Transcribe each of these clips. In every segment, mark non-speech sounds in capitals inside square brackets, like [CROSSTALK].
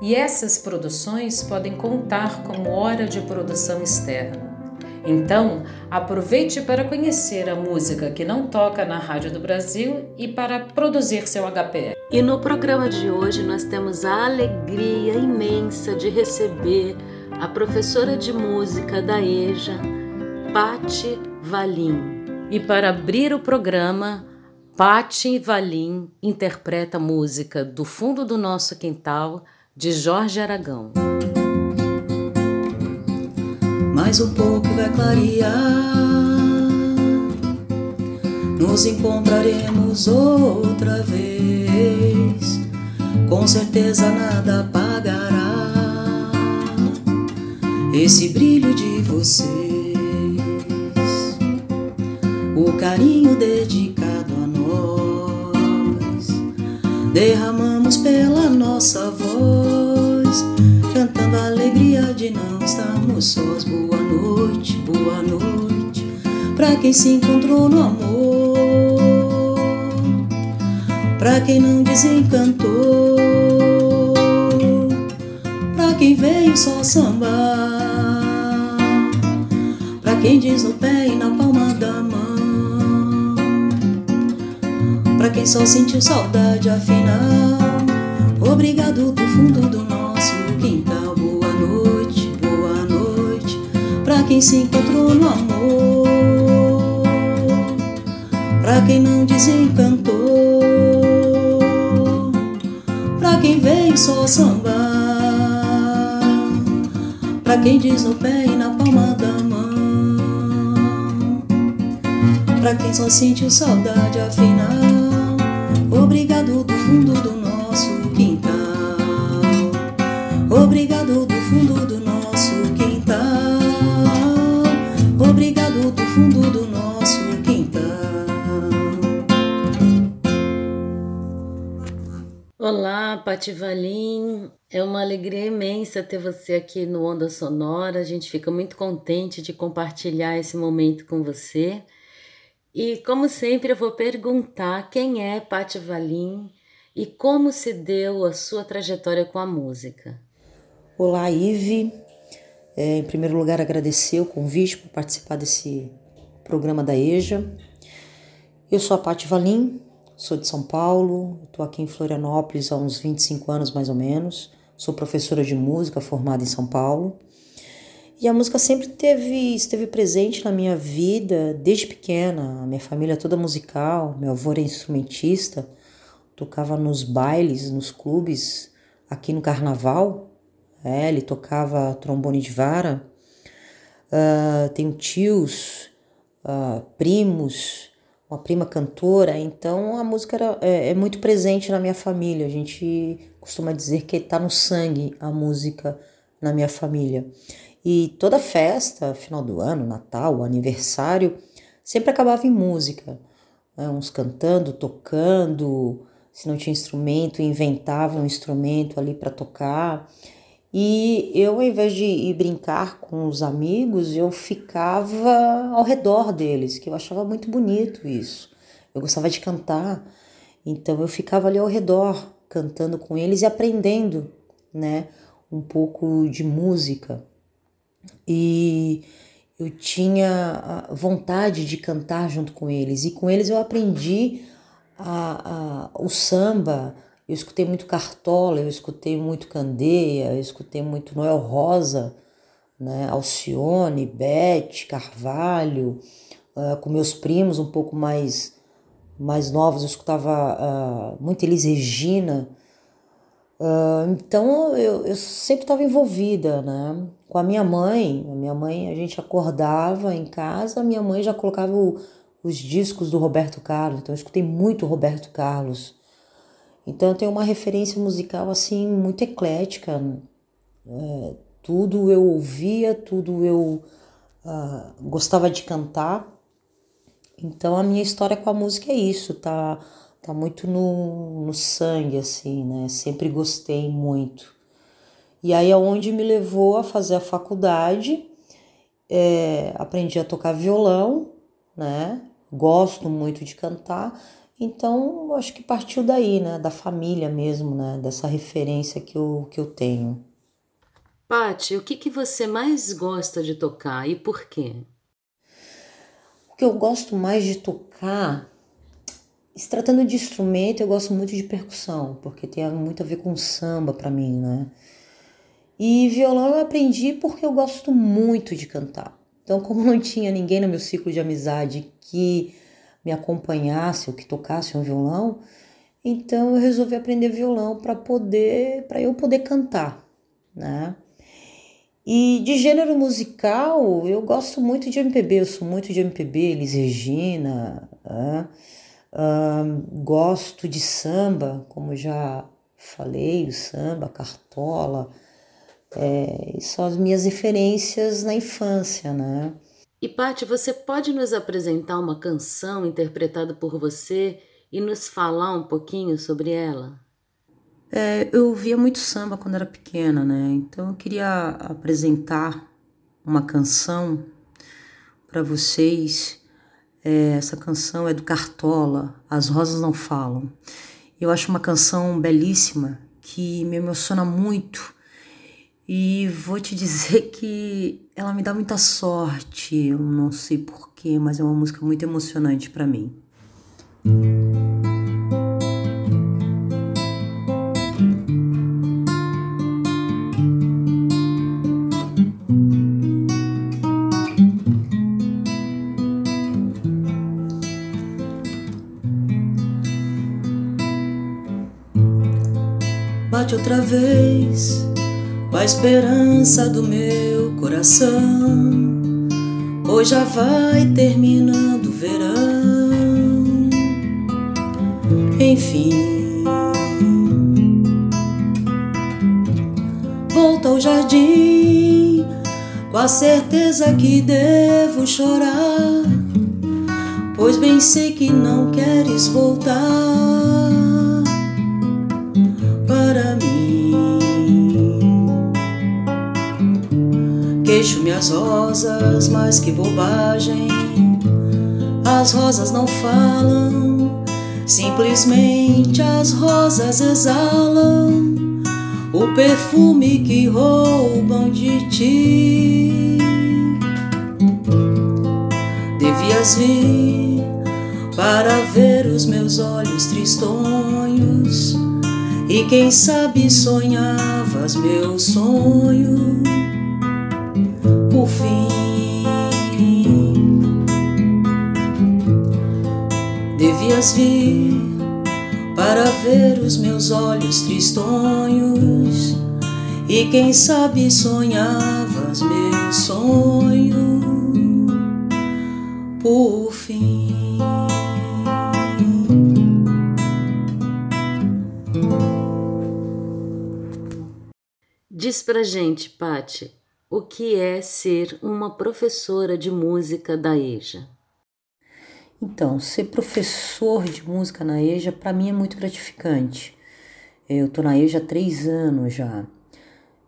e essas produções podem contar como hora de produção externa. Então, aproveite para conhecer a música que não toca na Rádio do Brasil e para produzir seu HPR. E no programa de hoje nós temos a alegria imensa de receber a professora de música da EJA, Patti Valim. E para abrir o programa, Patti Valim interpreta música Do Fundo do Nosso Quintal de Jorge Aragão. Mais um pouco vai clarear, nos encontraremos outra vez. Com certeza nada apagará esse brilho de vocês. O carinho dedicado a nós derramamos pela nossa voz, cantando a alegria de não estarmos sós. Boa noite, boa noite, pra quem se encontrou no amor, pra quem não desencantou, pra quem veio só sambar, pra quem diz no pé e na palma da mão pra quem só sentiu saudade afinal. Obrigado do fundo do nosso quintal. Boa noite, boa noite, pra quem se encontrou no amor, pra quem não desencantou, pra quem veio só sambar, pra quem diz no pé e na palma da mão, pra quem só sentiu saudade afinal. Olá, Pati Valim. É uma alegria imensa ter você aqui no Onda Sonora. A gente fica muito contente de compartilhar esse momento com você. E como sempre eu vou perguntar quem é Patti Valim e como se deu a sua trajetória com a música. Olá, Ive. É, em primeiro lugar, agradecer o convite para participar desse programa da EJA. Eu sou a Patti Valim, sou de São Paulo, estou aqui em Florianópolis há uns 25 anos mais ou menos. Sou professora de música formada em São Paulo. E a música sempre teve, esteve presente na minha vida desde pequena. Minha família é toda musical, meu avô era instrumentista, tocava nos bailes, nos clubes, aqui no carnaval. É, ele tocava trombone de vara. Uh, tenho tios, uh, primos, uma prima cantora, então a música era, é, é, muito presente na minha família. A gente costuma dizer que está no sangue a música na minha família. E toda festa, final do ano, Natal, aniversário, sempre acabava em música. Né? Uns cantando, tocando, se não tinha instrumento, inventavam um instrumento ali para tocar. E eu, ao invés de ir brincar com os amigos, eu ficava ao redor deles, que eu achava muito bonito isso. Eu gostava de cantar, então eu ficava ali ao redor, cantando com eles e aprendendo, né, um pouco de música e eu tinha vontade de cantar junto com eles. E com eles eu aprendi a, a, o samba. Eu escutei muito Cartola, eu escutei muito Candeia, eu escutei muito Noel Rosa, né? Alcione, Beth, Carvalho. Uh, com meus primos um pouco mais, mais novos, eu escutava uh, muito Elis Regina. Uh, então eu, eu sempre estava envolvida, né? Com a minha mãe, a minha mãe, a gente acordava em casa, a minha mãe já colocava o, os discos do Roberto Carlos, então eu escutei muito Roberto Carlos. Então eu tenho uma referência musical assim muito eclética, é, Tudo eu ouvia, tudo eu uh, gostava de cantar. Então a minha história com a música é isso, tá, tá muito no, no sangue, assim, né? Sempre gostei muito. E aí é onde me levou a fazer a faculdade, é, aprendi a tocar violão, né? Gosto muito de cantar, então acho que partiu daí, né? Da família mesmo, né? Dessa referência que eu, que eu tenho. Pati, o que, que você mais gosta de tocar e por quê? O que eu gosto mais de tocar, se tratando de instrumento, eu gosto muito de percussão, porque tem muito a ver com samba para mim, né? E violão eu aprendi porque eu gosto muito de cantar. Então, como não tinha ninguém no meu ciclo de amizade que me acompanhasse ou que tocasse um violão, então eu resolvi aprender violão para poder, para eu poder cantar, né? E de gênero musical, eu gosto muito de MPB, eu sou muito de MPB, Elis Regina, né? gosto de samba, como já falei, o samba, cartola, é, são as minhas referências na infância, né? E Paty, você pode nos apresentar uma canção interpretada por você e nos falar um pouquinho sobre ela? É, eu via muito samba quando era pequena, né? Então eu queria apresentar uma canção para vocês. É, essa canção é do Cartola, As Rosas Não Falam. Eu acho uma canção belíssima que me emociona muito e vou te dizer [LAUGHS] que ela me dá muita sorte. Eu não sei porquê, mas é uma música muito emocionante para mim. A esperança do meu coração. Hoje já vai terminando o verão. Enfim, volta ao jardim com a certeza que devo chorar, pois bem sei que não queres voltar. Queixo-me as rosas, mas que bobagem. As rosas não falam, simplesmente as rosas exalam o perfume que roubam de ti. Devias vir para ver os meus olhos tristonhos e quem sabe sonhavas meu sonho fim. Devias vir para ver os meus olhos tristonhos e quem sabe sonhavas meu sonho por fim. Diz pra gente, Pati, o que é ser uma professora de música da EJA? Então, ser professor de música na EJA para mim é muito gratificante. Eu estou na EJA há três anos já.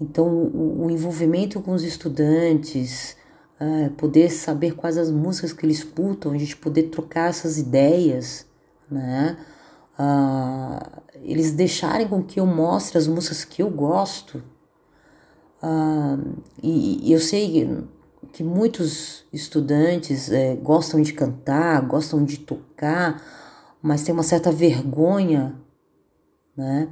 Então, o, o envolvimento com os estudantes, é, poder saber quais as músicas que eles escutam, a gente poder trocar essas ideias, né? Ah, eles deixarem com que eu mostre as músicas que eu gosto, ah, e, eu sei que muitos estudantes é, gostam de cantar, gostam de tocar, mas tem uma certa vergonha, né?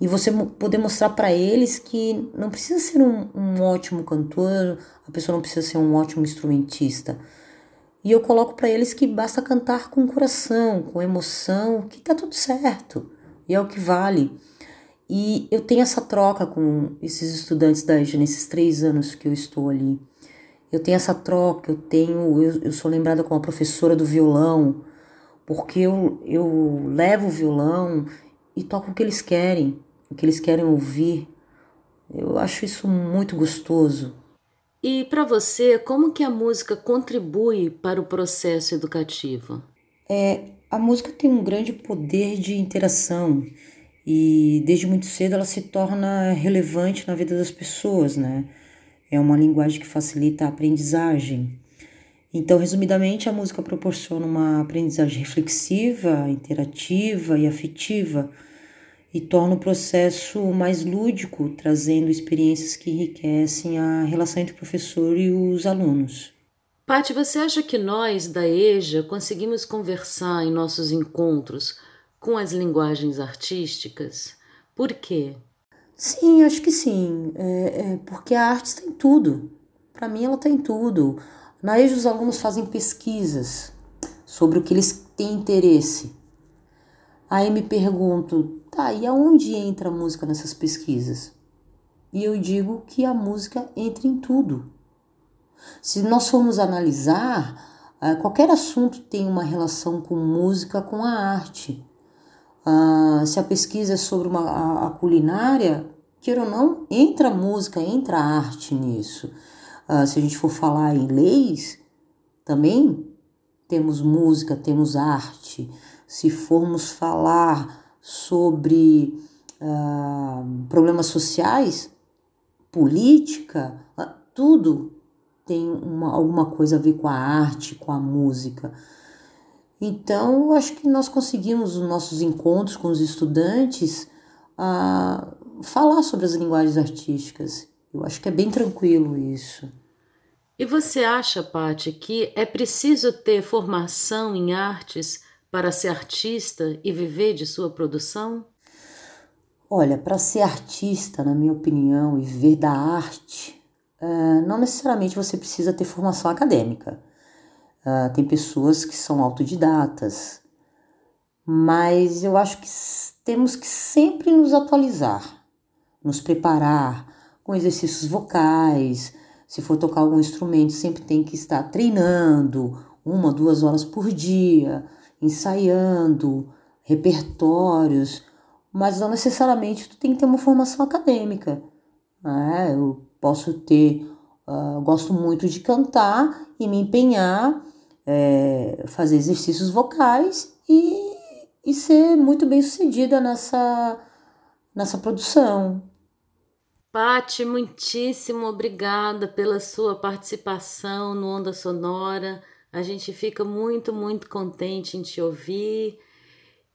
E você poder mostrar para eles que não precisa ser um, um ótimo cantor, a pessoa não precisa ser um ótimo instrumentista. E eu coloco para eles que basta cantar com coração, com emoção, que tá tudo certo. E é o que vale. E eu tenho essa troca com esses estudantes da EJA nesses três anos que eu estou ali. Eu tenho essa troca, eu tenho, eu, eu sou lembrada como a professora do violão, porque eu, eu levo o violão e toco o que eles querem, o que eles querem ouvir, Eu acho isso muito gostoso. E para você, como que a música contribui para o processo educativo? É, a música tem um grande poder de interação e desde muito cedo ela se torna relevante na vida das pessoas, né? É uma linguagem que facilita a aprendizagem. Então, resumidamente, a música proporciona uma aprendizagem reflexiva, interativa e afetiva e torna o processo mais lúdico, trazendo experiências que enriquecem a relação entre o professor e os alunos. Pati, você acha que nós da EJA conseguimos conversar em nossos encontros com as linguagens artísticas? Por quê? Sim, acho que sim. É, é porque a arte tem tudo. Para mim, ela tem tudo. Na EJA, os alunos fazem pesquisas sobre o que eles têm interesse. Aí me pergunto, tá, e aonde entra a música nessas pesquisas? E eu digo que a música entra em tudo. Se nós formos analisar, ah, qualquer assunto tem uma relação com música, com a arte. Uh, se a pesquisa é sobre uma, a, a, culinária, queira ou não, entra música, entra arte nisso. Uh, se a gente for falar em leis, também temos música, temos arte. Se formos falar sobre uh, problemas sociais, política, tudo tem uma, alguma coisa a ver com a arte, com a música. Então, eu acho que nós conseguimos, nos nossos encontros com os estudantes, a falar sobre as linguagens artísticas. Eu acho que é bem tranquilo isso. E você acha, Paty, que é preciso ter formação em artes para ser artista e viver de sua produção? Olha, para ser artista, na minha opinião, e viver da arte, uh, não necessariamente você precisa ter formação acadêmica. Uh, tem pessoas que são autodidatas, mas eu acho que temos que sempre nos atualizar, nos preparar com exercícios vocais. Se for tocar algum instrumento, sempre tem que estar treinando uma, duas horas por dia, ensaiando repertórios, mas não necessariamente tu tem que ter uma formação acadêmica. Né? Eu posso ter, uh, gosto muito de cantar e me empenhar é, fazer exercícios vocais e, e ser muito bem sucedida nessa, nessa produção. Pati, muitíssimo obrigada pela sua participação no Onda Sonora. A gente fica muito, muito contente em te ouvir.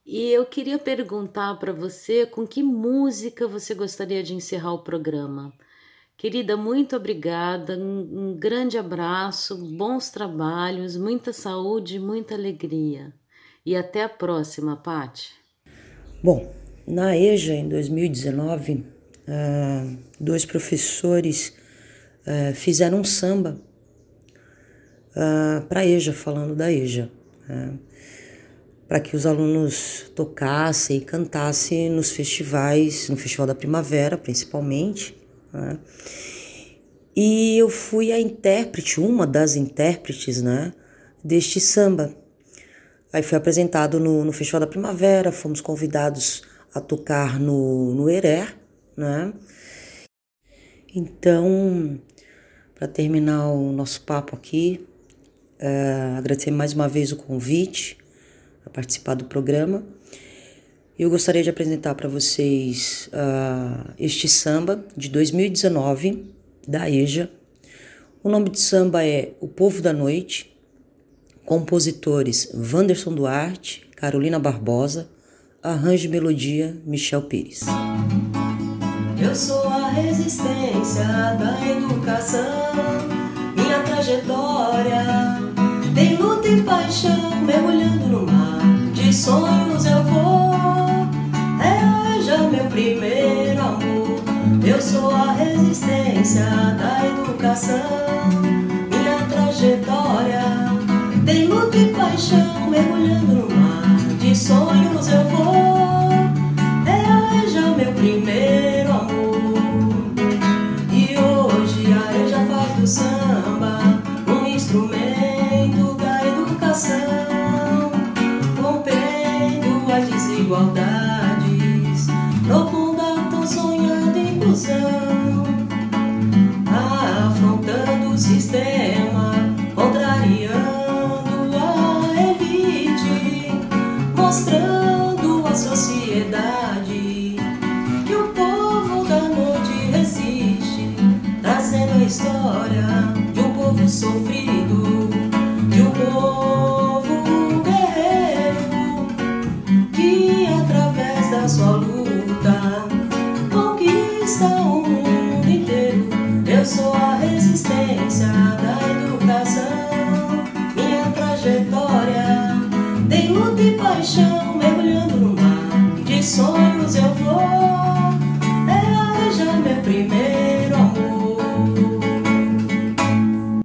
E eu queria perguntar para você com que música você gostaria de encerrar o programa. Querida, muito obrigada, um, grande abraço, bons trabalhos, muita saúde, muita alegria. E até a próxima, Pati. Bom, na EJA, em 2019, uh, ah, dois professores uh, fizeram um samba ah, para a EJA, falando da EJA, né? para que os alunos tocassem e cantassem nos festivais, no Festival da Primavera, principalmente, né? E eu fui a intérprete, uma das intérpretes, né, deste samba. Aí foi apresentado no, no Festival da Primavera, fomos convidados a tocar no, no Heré, né? Então, para terminar o nosso papo aqui, é, agradecer mais uma vez o convite a participar do programa eu gostaria de apresentar para vocês uh, este samba de 2019 da EJA. O nome de samba é O Povo da Noite. Compositores Wanderson Duarte, Carolina Barbosa, arranjo e melodia Michel Pires. Eu sou a resistência da educação, minha trajetória educação. Minha trajetória tem luta e paixão, mergulhando no mar de sonhos eu vou. É já meu primeiro amor. E hoje a Eja faz do samba um instrumento da educação. Rompendo as desigualdades profunda tão sonhada em de